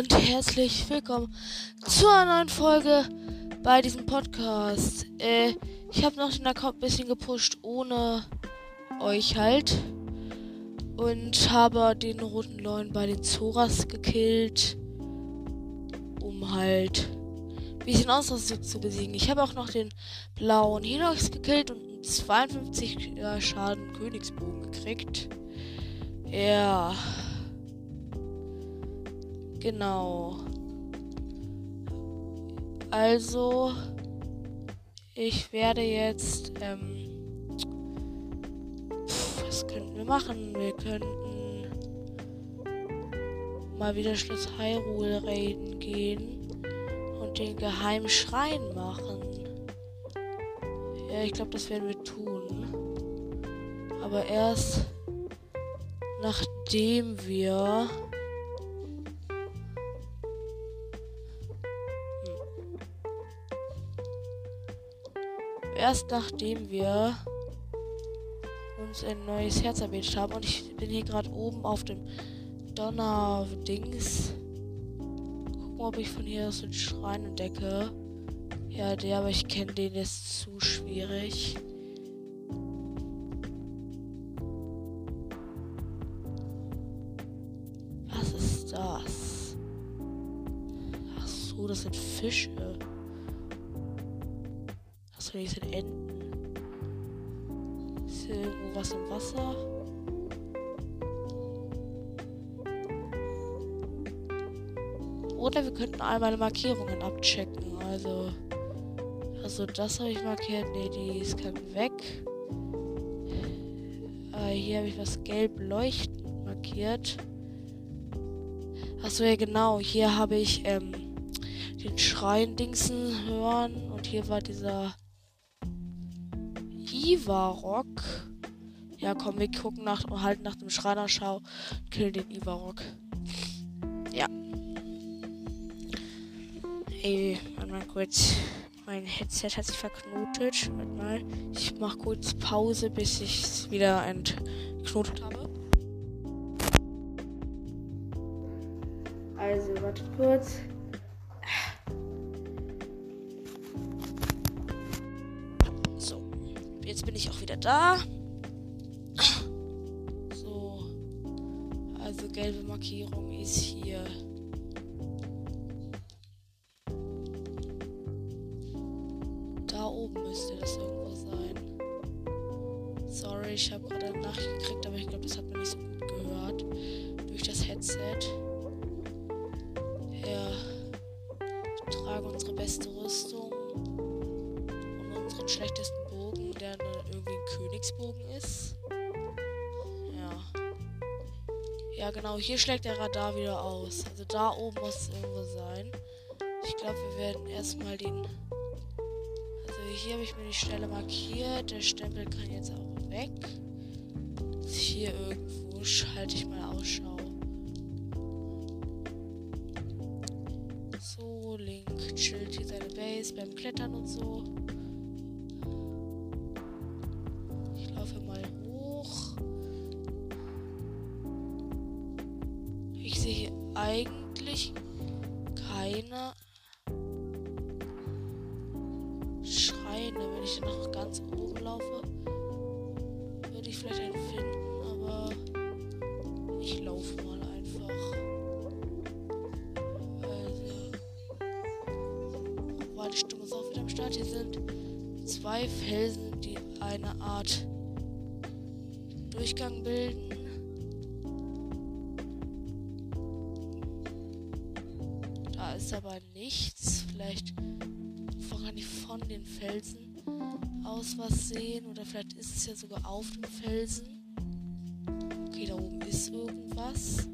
und herzlich willkommen zu einer neuen Folge bei diesem Podcast. Äh, ich habe noch den Account ein bisschen gepusht ohne euch halt und habe den roten Leuen bei den Zoras gekillt, um halt ein bisschen Ausrüstung zu besiegen. Ich habe auch noch den blauen Hinox gekillt und einen 52 Schaden Königsbogen gekriegt. Ja. Genau. Also, ich werde jetzt, ähm, pf, was könnten wir machen? Wir könnten mal wieder Schloss Hyrule raiden gehen und den geheimen Schrein machen. Ja, ich glaube, das werden wir tun. Aber erst nachdem wir erst nachdem wir uns ein neues Herz erwähnt haben. Und ich bin hier gerade oben auf dem Donner-Dings. Gucken, ob ich von hier aus den Schrein entdecke. Ja, der, aber ich kenne den ist zu schwierig. Könnten all meine Markierungen abchecken. Also, also das habe ich markiert. Ne, die ist kein weg. Äh, hier habe ich was gelb leuchtend markiert. Achso, ja genau. Hier habe ich ähm, den Schrein Dingsen hören. Und hier war dieser Ivarok. Ja, komm, wir gucken nach und halten nach dem Schreinerschau. Killen den Ivarok. Ey, warte mal kurz. Mein Headset hat sich verknotet. Warte mal. Ich mach kurz Pause, bis ich es wieder entknotet habe. Also, wartet kurz. So, jetzt bin ich auch wieder da. So. Also, gelbe Markierung ist hier. Müsste das irgendwo sein. Sorry, ich habe gerade eine Nachricht gekriegt, aber ich glaube, das hat man nicht so gut gehört. Durch das Headset. Ja. Ich trage unsere beste Rüstung und unseren schlechtesten Bogen, der dann irgendwie ein Königsbogen ist. Ja. Ja, genau, hier schlägt der Radar wieder aus. Also da oben muss es irgendwo sein. Ich glaube, wir werden erstmal den. Hier habe ich mir die Stelle markiert. Der Stempel kann jetzt auch weg. Hier irgendwo schalte ich mal Ausschau. So, Link chillt hier seine Base beim Klettern und so. Ich laufe mal hoch. Ich sehe hier eigentlich keine Schreine. Wenn ich noch ganz oben laufe, würde ich vielleicht einen finden, aber ich laufe mal einfach. Also. Stimme ist auch wieder am Start. Hier sind zwei Felsen, die eine Art Durchgang bilden. Den Felsen aus was sehen. Oder vielleicht ist es ja sogar auf dem Felsen. Okay, da oben ist irgendwas.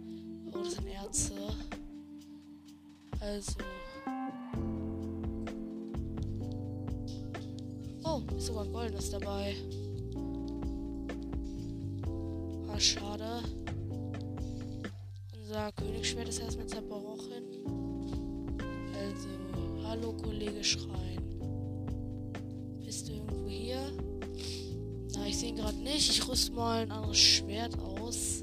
Oh, das sind Erze. Also. Oh, ist sogar ein goldenes dabei. Ah, schade. Unser Königsschwert ist erstmal zerbrochen. Also, hallo Kollege Schrein. Bist du irgendwo hier? Na, ich sehe ihn gerade nicht. Ich rüste mal ein anderes Schwert aus.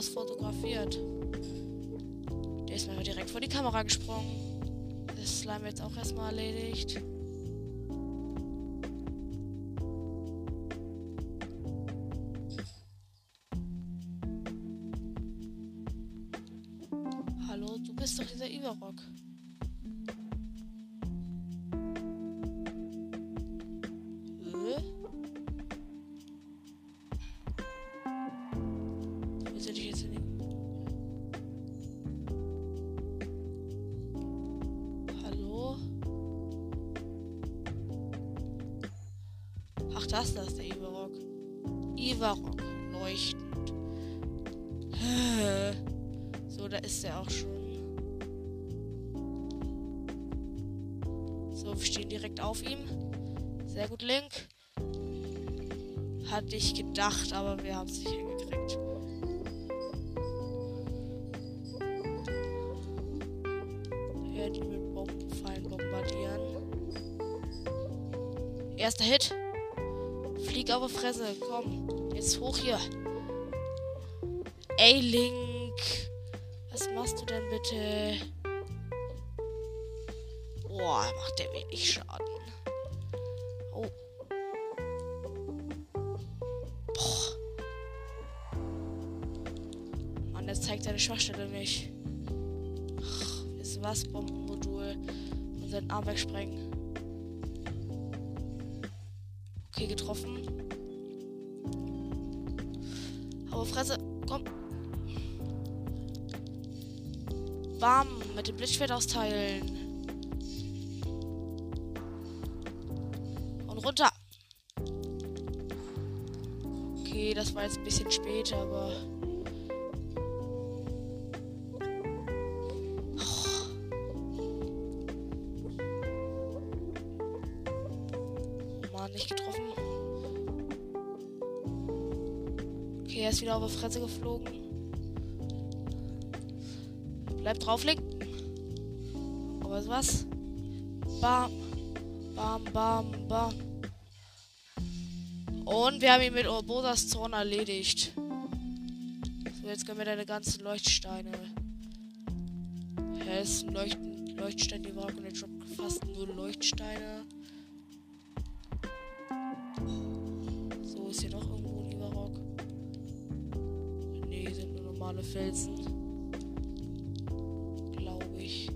Wirst fotografiert. Der ist mir direkt vor die Kamera gesprungen. Das Slime jetzt auch erstmal erledigt. Das, das ist der Ivarok. Ivarok, leuchtend. So, da ist er auch schon. So, wir stehen direkt auf ihm. Sehr gut, Link. Hatte ich gedacht, aber wir haben es nicht hingekriegt. Die Fresse. Komm. Jetzt hoch hier. Ey, Link. Was machst du denn bitte? Boah, macht der wenig Schaden. Oh. Boah. Mann, der zeigt seine Schwachstelle nicht. Ach, ihr was? Bombenmodul. Und seinen Arm wegsprengen. Okay, getroffen. Fresse. Komm. Bam. Mit dem Blitzschwert austeilen. Und runter. Okay, das war jetzt ein bisschen spät, aber. Ist wieder auf die Fresse geflogen. Bleib drauflegen. Aber was? Bam. Bam, bam, bam. Und wir haben ihn mit Urbosas Zorn erledigt. So, jetzt können wir deine ganzen Leuchtsteine. Hä, ein Leuchten, Leuchtstein, die Wagen, der droppt fast nur Leuchtsteine. Normale Felsen. Glaube ich.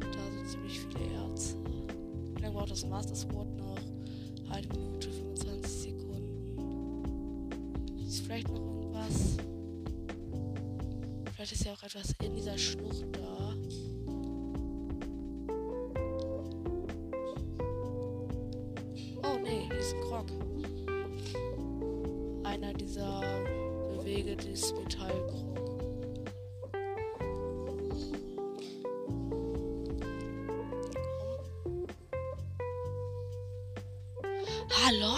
Da sind ziemlich viele. Wie lange braucht das Master Sword noch? Eine Minute, 25 Sekunden. Ist vielleicht noch irgendwas? Vielleicht ist ja auch etwas in dieser Schlucht da. Dieser Bewege des Metallkrog. Hallo?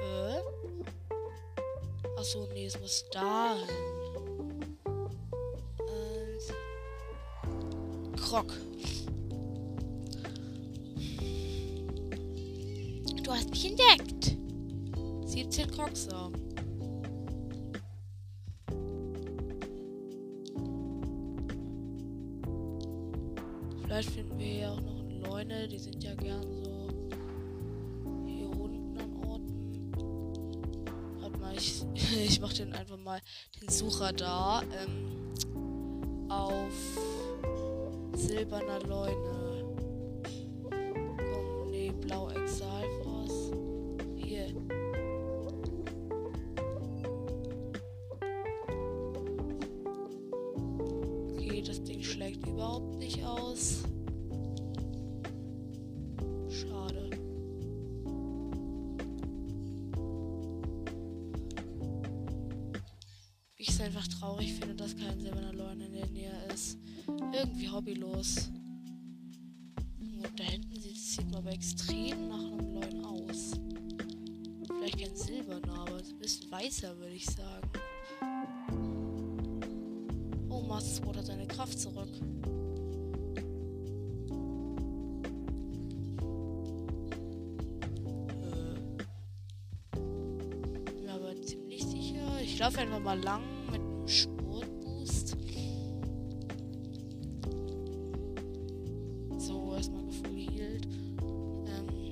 Hä? Achso, nee, es muss da hin. Eins. Krog. Du hast mich entdeckt. Boxer. Vielleicht finden wir hier auch noch Leune, die sind ja gern so hier unten an Orten. Warte mal, ich, ich mach den einfach mal den Sucher da ähm, auf silberner Leune. Schlägt überhaupt nicht aus. Schade. Ich es einfach traurig finde, dass kein silberner Leune in der Nähe ist. Irgendwie hobbylos. Und da hinten sieht es aber extrem nach einem Leuen aus. Vielleicht kein silberner, aber ein bisschen weißer, würde ich sagen. Kraft zurück. Äh. Aber ziemlich sicher. Ich laufe einfach mal lang mit einem Sportboost. So, erstmal gefühlt. Ähm,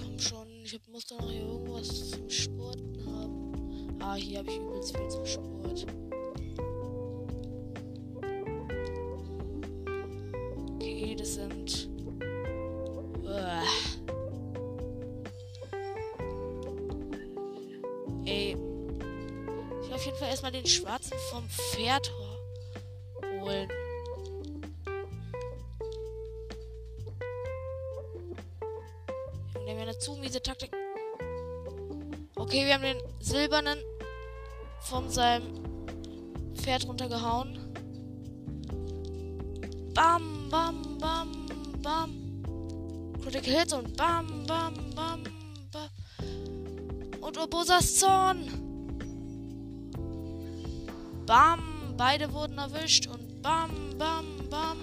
komm schon, ich muss da noch irgendwas zum Sporten haben. Ah, hier habe ich übelst viel zum Sport. Den schwarzen vom Pferd ho- holen. Nehmen wir eine zu miese Taktik. Okay, wir haben den silbernen von seinem Pferd runtergehauen. Bam, bam, bam, bam. Critical Hits und bam, bam, bam, bam. Und Obosas Zorn. Bam, beide wurden erwischt und bam, bam, bam,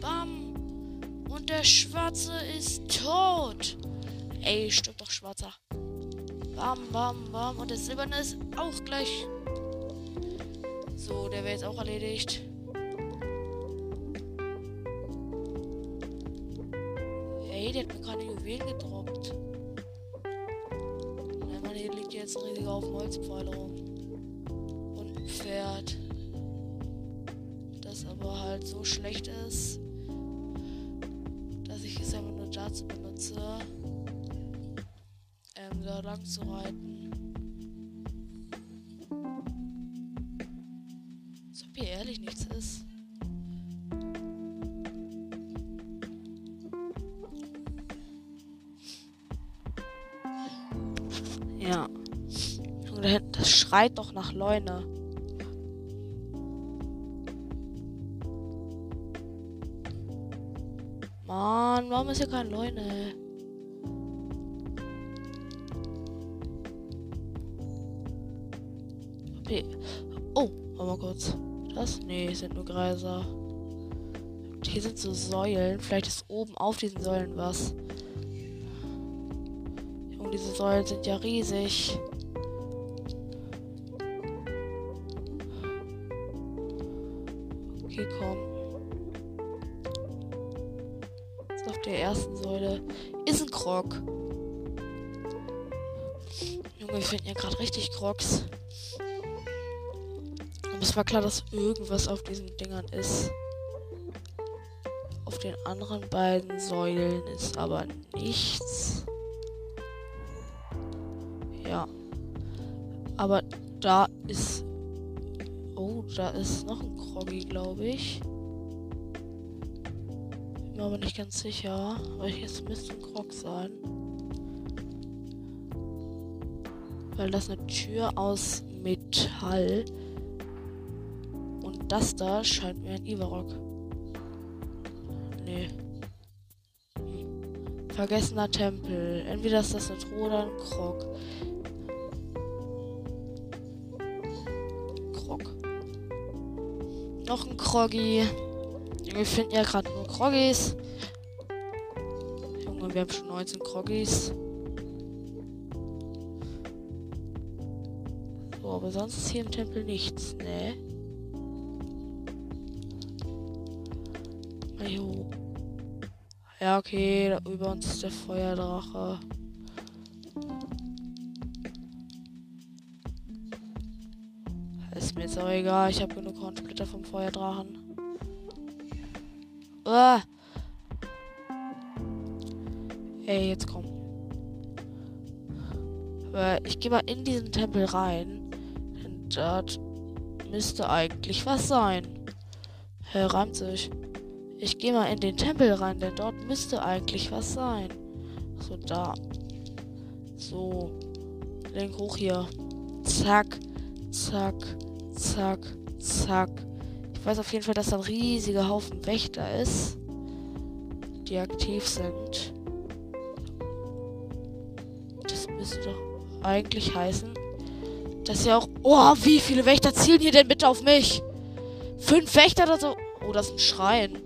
bam. Und der Schwarze ist tot. Ey, stimmt doch, Schwarzer. Bam, bam, bam. Und der Silberne ist auch gleich. So, der wäre jetzt auch erledigt. Ey, der hat mir gerade Juwelen gedroppt. Nein, Mann, hier liegt jetzt ein riesiger Haufen Holzpfeile rum. Halt so schlecht ist, dass ich es einfach nur dazu benutze, ähm, da lang zu reiten. Als ob hier ehrlich nichts ist. Ja. Junge, da hinten, Das schreit doch nach Leune. Mann, warum ist hier kein Leune? Okay. Oh, warte mal kurz. Das? Nee, sind nur Greiser. Hier sind so Säulen. Vielleicht ist oben auf diesen Säulen was. Junge, diese Säulen sind ja riesig. Finden ja gerade richtig Krogs. Und es war klar, dass irgendwas auf diesen Dingern ist. Auf den anderen beiden Säulen ist aber nichts. Ja. Aber da ist. Oh, da ist noch ein Kroggy, glaube ich. Bin mir aber nicht ganz sicher. Aber jetzt müsste ein Krog sein. Weil das eine Tür aus Metall. Und das da scheint mir ein Ivarok. Nee. Hm. Vergessener Tempel. Entweder ist das eine Truhe oder ein Krog. Krog. Noch ein Kroggy. Wir finden ja gerade nur Kroggis. Junge, wir haben schon 19 Kroggis. Aber sonst ist hier im Tempel nichts, ne? Ajo. Ja, okay, da über uns ist der Feuerdrache. Ist mir jetzt auch egal, ich habe genug Hornsplitter vom Feuerdrachen. Ah. Ey, jetzt komm. Aber ich gehe mal in diesen Tempel rein. Dort müsste eigentlich was sein. Hä, reimt sich. Ich gehe mal in den Tempel rein, denn dort müsste eigentlich was sein. So, da. So. Lenk hoch hier. Zack. Zack. Zack. Zack. Ich weiß auf jeden Fall, dass da ein riesiger Haufen Wächter ist. Die aktiv sind. Das müsste doch eigentlich heißen, dass ja auch. Oh, wie viele Wächter zielen hier denn bitte auf mich? Fünf Wächter oder so. Oh, das ist ein Schrein.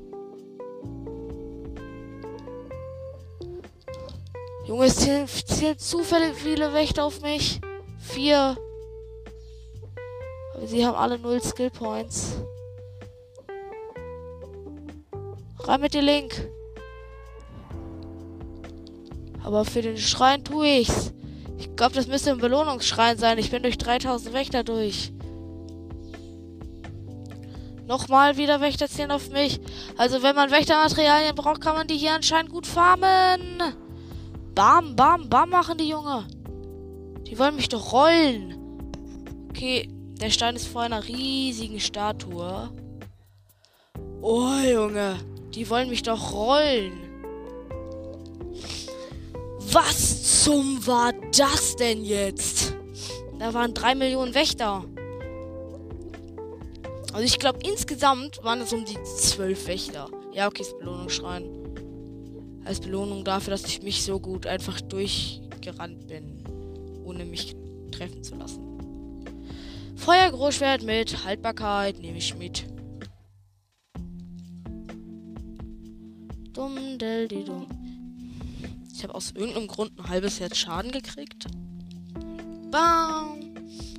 Junge, es zählen, zählen zufällig viele Wächter auf mich. Vier. Aber sie haben alle null Skill Points. Rein mit dir, Link. Aber für den Schrein tue ich's. Ich glaube, das müsste ein Belohnungsschrein sein. Ich bin durch 3000 Wächter durch. Nochmal wieder Wächter zählen auf mich. Also, wenn man Wächtermaterialien braucht, kann man die hier anscheinend gut farmen. Bam, bam, bam machen die Junge. Die wollen mich doch rollen. Okay, der Stein ist vor einer riesigen Statue. Oh, Junge. Die wollen mich doch rollen. Was zum war das denn jetzt? Da waren drei Millionen Wächter. Also ich glaube insgesamt waren es um die zwölf Wächter. Ja, okay, ist Belohnungsschrein als Belohnung dafür, dass ich mich so gut einfach durchgerannt bin, ohne mich treffen zu lassen. Feuergroßschwert mit Haltbarkeit nehme ich mit. Dumm, del, di, dumm. Ich habe aus irgendeinem Grund ein halbes Herz Schaden gekriegt. Bam!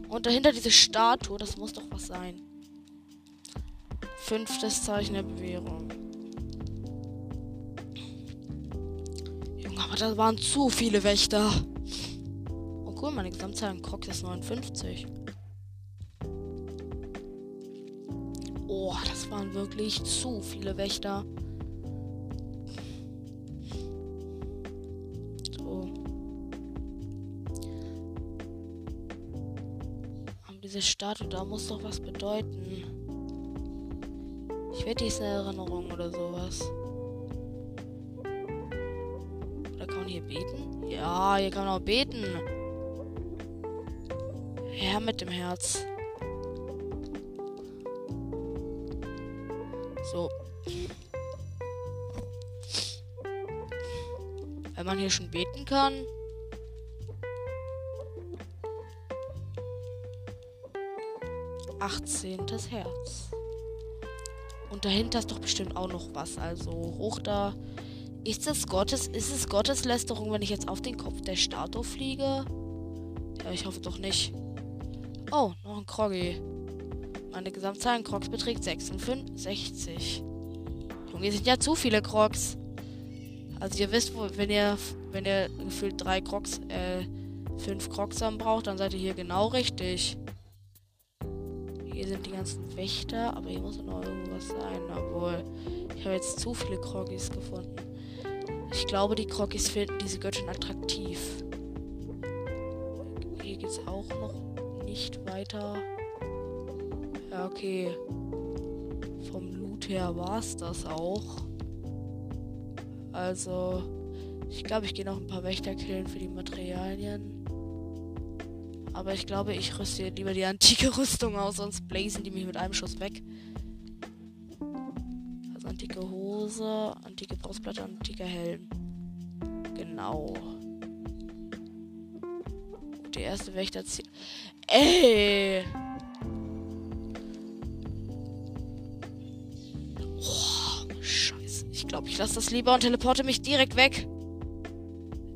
Und dahinter diese Statue, das muss doch was sein. Fünftes Zeichen der Bewährung. Aber da waren zu viele Wächter. Oh cool, meine Gesamtzahl in Crocs ist 59. Oh, das waren wirklich zu viele Wächter. Diese Statue da muss doch was bedeuten. Ich wette, die ist eine Erinnerung oder sowas. hier beten? Ja, hier kann man auch beten. Herr mit dem Herz. So. Wenn man hier schon beten kann. Achtzehntes Herz. Und dahinter ist doch bestimmt auch noch was. Also hoch da. Ist es Gottes, ist es Gotteslästerung, wenn ich jetzt auf den Kopf der Statue fliege? Ja, ich hoffe doch nicht. Oh, noch ein Kroggy. Meine Gesamtzahl in Crocs beträgt 66. Junge, hier sind ja zu viele Crocs. Also ihr wisst, wenn ihr, wenn ihr gefühlt drei Crocs, äh, fünf Crocs haben braucht, dann seid ihr hier genau richtig. Hier sind die ganzen Wächter, aber hier muss noch irgendwas sein. Obwohl, ich habe jetzt zu viele Croggys gefunden. Ich glaube, die Krokis finden diese Göttin attraktiv. Hier geht's auch noch nicht weiter. Ja, okay. Vom Loot her war's das auch. Also, ich glaube, ich gehe noch ein paar Wächter killen für die Materialien. Aber ich glaube, ich rüste lieber die antike Rüstung aus, sonst blazen die mich mit einem Schuss weg. Also antike Hose, antike Brustplatte, antiker Helm. Genau. Der erste Wächter zieht. Ey! Oh, Scheiße. Ich glaube, ich lasse das lieber und teleporte mich direkt weg.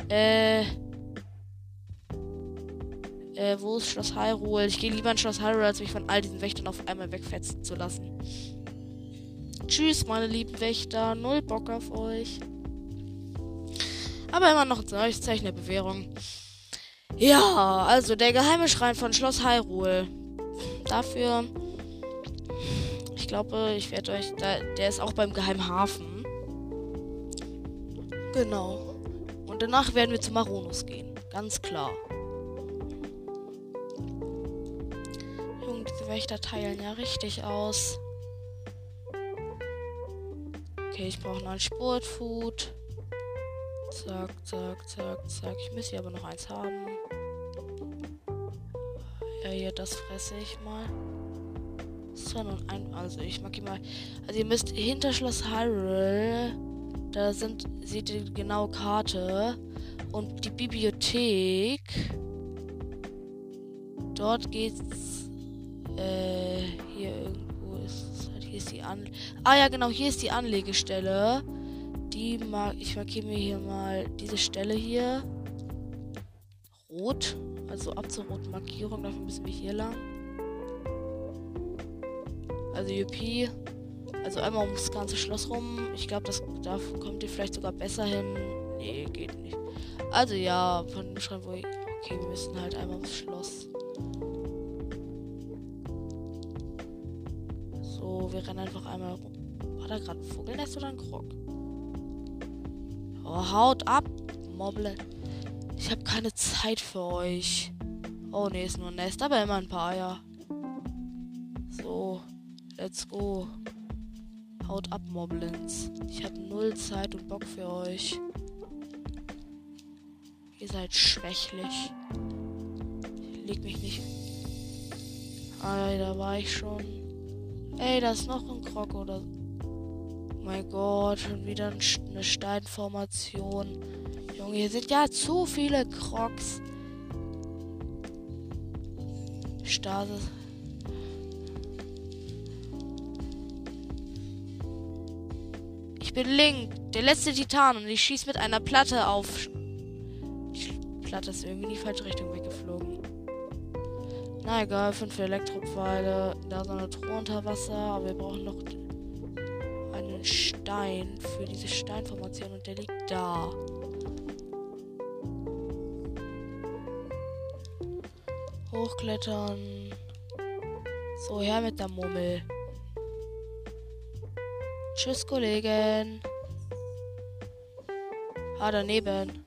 Äh. Äh, wo ist Schloss Hyrule? Ich gehe lieber in Schloss Hyrule, als mich von all diesen Wächtern auf einmal wegfetzen zu lassen. Tschüss, meine lieben Wächter. Null Bock auf euch. Aber immer noch ein neues Zeichen der Bewährung. Ja, also der geheime Schrein von Schloss Hyrule. Dafür, ich glaube, ich werde euch, da, der ist auch beim geheimen Hafen. Genau. Und danach werden wir zu Maronus gehen. Ganz klar. Wächter teilen ja richtig aus. Okay, ich brauche noch ein Sportfood. Zack, zack, zack, zack. Ich müsste hier aber noch eins haben. Ja, hier, das fresse ich mal. So, nun ein. Also, ich mag hier mal. Also, ihr müsst hinter Schloss Hyrule. Da sind. Seht ihr die genaue Karte. Und die Bibliothek. Dort geht's. Äh, hier irgendwo ist es halt. Hier ist die An. Ah, ja, genau. Hier ist die Anlegestelle die mag ich markiere mir hier mal diese Stelle hier rot, also ab zur roten Markierung, dafür müssen wir hier lang. Also UP, also einmal ums ganze Schloss rum. Ich glaube, das da kommt ihr vielleicht sogar besser hin. Nee, geht nicht. Also ja, von dem Schrein, wo ich. Okay, wir müssen halt einmal ums Schloss. Wir rennen einfach einmal rum. War da gerade ein Vogelnest oder ein Krog? Oh, haut ab, Mobble. Ich habe keine Zeit für euch. Oh ne, ist nur ein Nest, aber immer ein paar Eier. So, let's go. Haut ab, Moblins. Ich habe null Zeit und Bock für euch. Ihr seid schwächlich. Ich leg mich nicht. Ah, da war ich schon. Ey, da ist noch ein Krog oder so mein Gott, schon wieder eine Steinformation. Junge, hier sind ja zu viele Crocs. Stase. Ich bin Link, der letzte Titan, und ich schieße mit einer Platte auf. Die Platte ist irgendwie in die falsche Richtung weggeflogen. Na egal, fünf Elektropfeile. Da ist eine Truhe unter Wasser, aber wir brauchen noch Stein für diese Steinformation und der liegt da. Hochklettern. So, her mit der Mummel. Tschüss, Kollegen. Ah, daneben.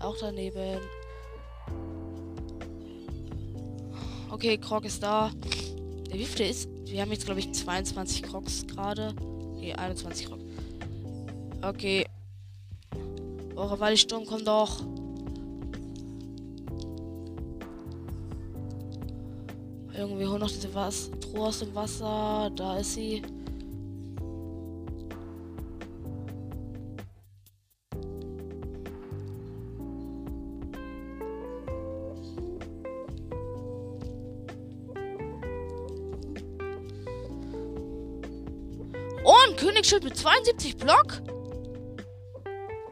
Auch daneben. Okay, Krog ist da. Wie viel ist? Wir haben jetzt, glaube ich, 22 Krogs gerade. Nee, 21 Rock. Okay. Eure Waldsturm kommt doch. Irgendwie holen noch diese Was Truhe aus dem Wasser. Da ist sie. Königsschild mit 72 Block?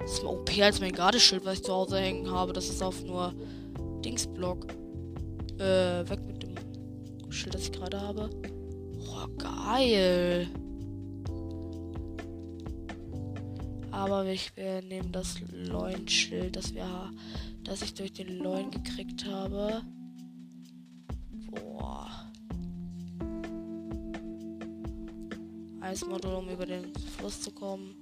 Das ist mal OP als mein Gardeschild, was ich zu Hause hängen habe. Das ist auf nur Dingsblock. Äh, weg mit dem Schild, das ich gerade habe. Oh, geil. Aber ich, wir nehmen das Loin-Schild, das wir, das ich durch den Loin gekriegt habe. Eismodul, um über den Fluss zu kommen.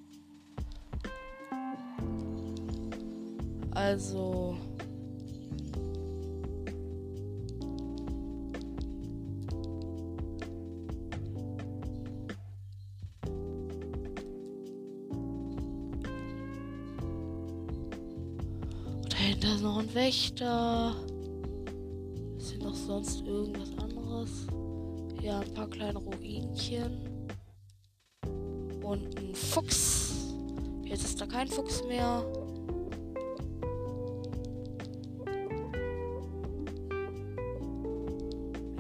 Also. Dahinter ist noch ein Wächter. Ist hier noch sonst irgendwas anderes? Ja, ein paar kleine Ruinchen und ein Fuchs. Jetzt ist da kein Fuchs mehr.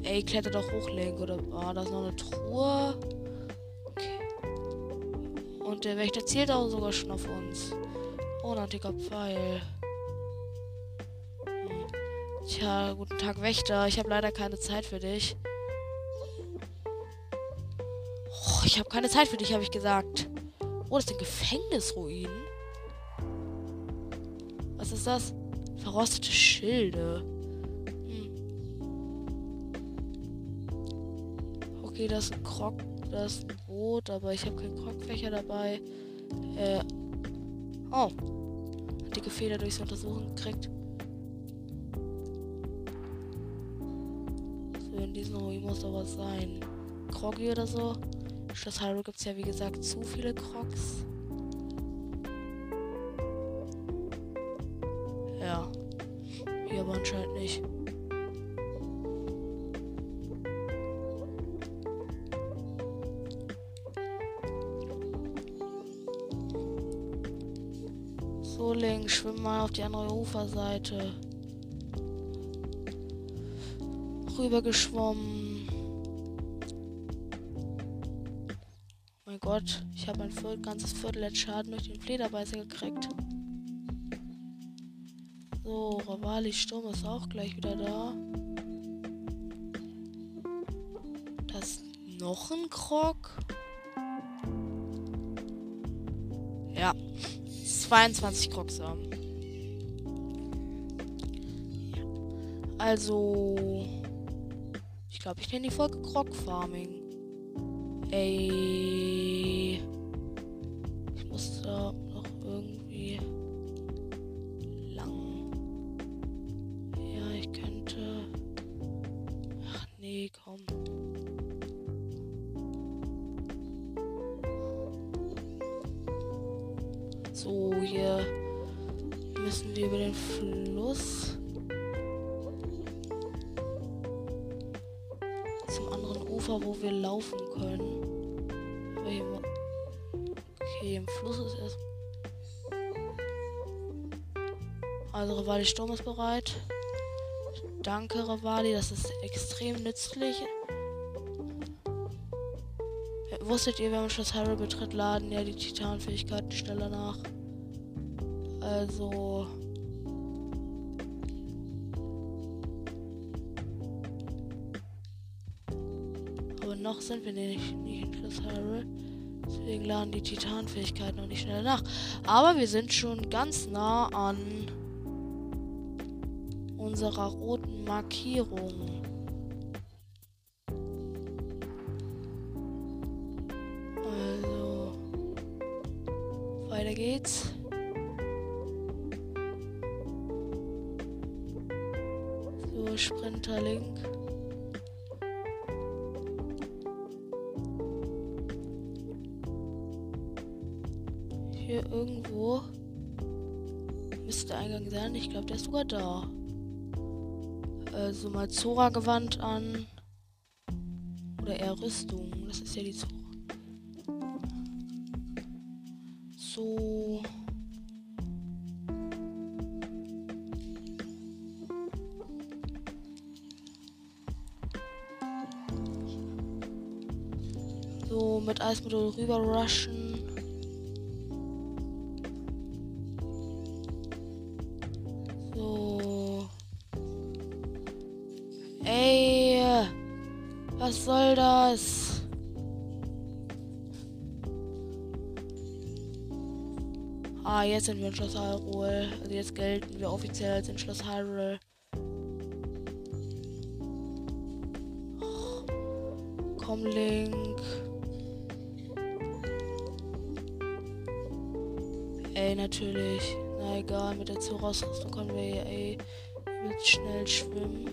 Ey, kletter doch hoch, Link. Oder. Ah, da ist noch eine Truhe. Okay. Und der Wächter zielt auch sogar schon auf uns. Oh, ein antiker Pfeil. Tja, guten Tag, Wächter. Ich habe leider keine Zeit für dich. Ich habe keine Zeit für dich, habe ich gesagt. Oh, das sind Gefängnisruinen. Was ist das? Verrostete Schilde. Hm. Okay, das ist ein Krog, das ist ein Boot, aber ich habe keinen Krogfächer dabei. Äh. Oh. Hat dicke Feder durchs Untersuchen gekriegt. So, in diesem Ruin muss doch was sein. Kroggy oder so. Schloss Hyrule gibt es ja wie gesagt zu viele Crocs. Ja. Hier aber anscheinend nicht. So, Link, schwimm mal auf die andere Uferseite. Rüber Gott, ich habe ein Viertel, ganzes Viertel Schaden durch den Flederbeißer gekriegt. So, Ravali Sturm ist auch gleich wieder da. Das noch ein Krog. Ja. 22 Crocs haben. Also. Ich glaube, ich nenne die Folge Krog Farming. Ey. Müssen wir über den Fluss. Zum anderen Ufer, wo wir laufen können. Hier. Okay, im Fluss ist erst. Also Rivali Sturm ist bereit. Danke, Rivali, das ist extrem nützlich. Wusstet ihr, wenn man Schloss Hyrule betritt, laden ja die Titanfähigkeiten schneller nach. Also. Aber noch sind wir nicht, nicht in Hyrule. Deswegen laden die Titanfähigkeiten noch nicht schneller nach. Aber wir sind schon ganz nah an unserer roten Markierung. Also, weiter geht's. So, Sprinterlink. Hier irgendwo müsste der Eingang sein. Ich glaube, der ist sogar da. Also mal Zora-Gewand an. Oder eher Rüstung. Das ist ja die Zora. Rüber rushen. So. Ey. Was soll das? Ah, jetzt sind wir in Schloss Hyrule. Also jetzt gelten wir offiziell als in Schloss Hyrule. Komm, Link. Ey, natürlich. Na egal, mit der Zora-Ausrüstung können wir hier, ey, mit schnell schwimmen.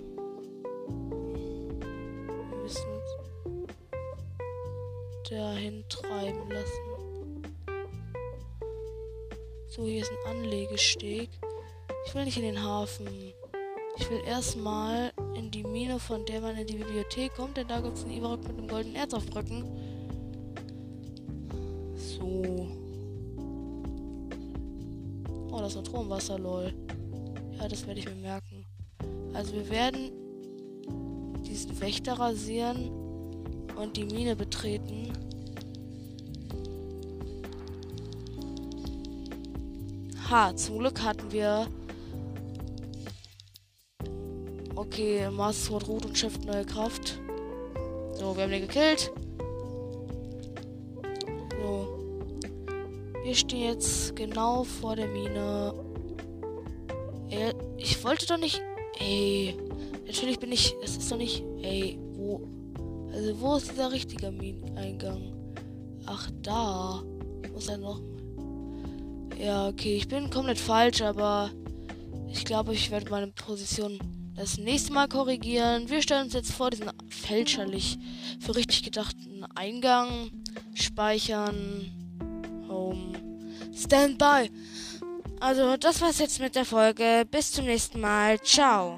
Wir müssen uns dahin treiben lassen. So, hier ist ein Anlegesteg. Ich will nicht in den Hafen. Ich will erstmal in die Mine, von der man in die Bibliothek kommt, denn da gibt es einen Ivarok mit einem goldenen Erz auf dem Rücken. Atomwasser, lol. Ja, das werde ich mir merken. Also wir werden diesen Wächter rasieren und die Mine betreten. Ha, zum Glück hatten wir. Okay, Sword ruht und schifft neue Kraft. So, wir haben den gekillt. Wir stehen jetzt genau vor der Mine. Ich wollte doch nicht. Ey. Natürlich bin ich. Es ist doch nicht. Ey, wo. Also, wo ist dieser richtige Mineneingang? Ach, da. Ich muss ja noch. Ja, okay. Ich bin komplett falsch, aber. Ich glaube, ich werde meine Position das nächste Mal korrigieren. Wir stellen uns jetzt vor diesen fälscherlich für richtig gedachten Eingang. Speichern. Home. Standby. Also, das war's jetzt mit der Folge. Bis zum nächsten Mal. Ciao.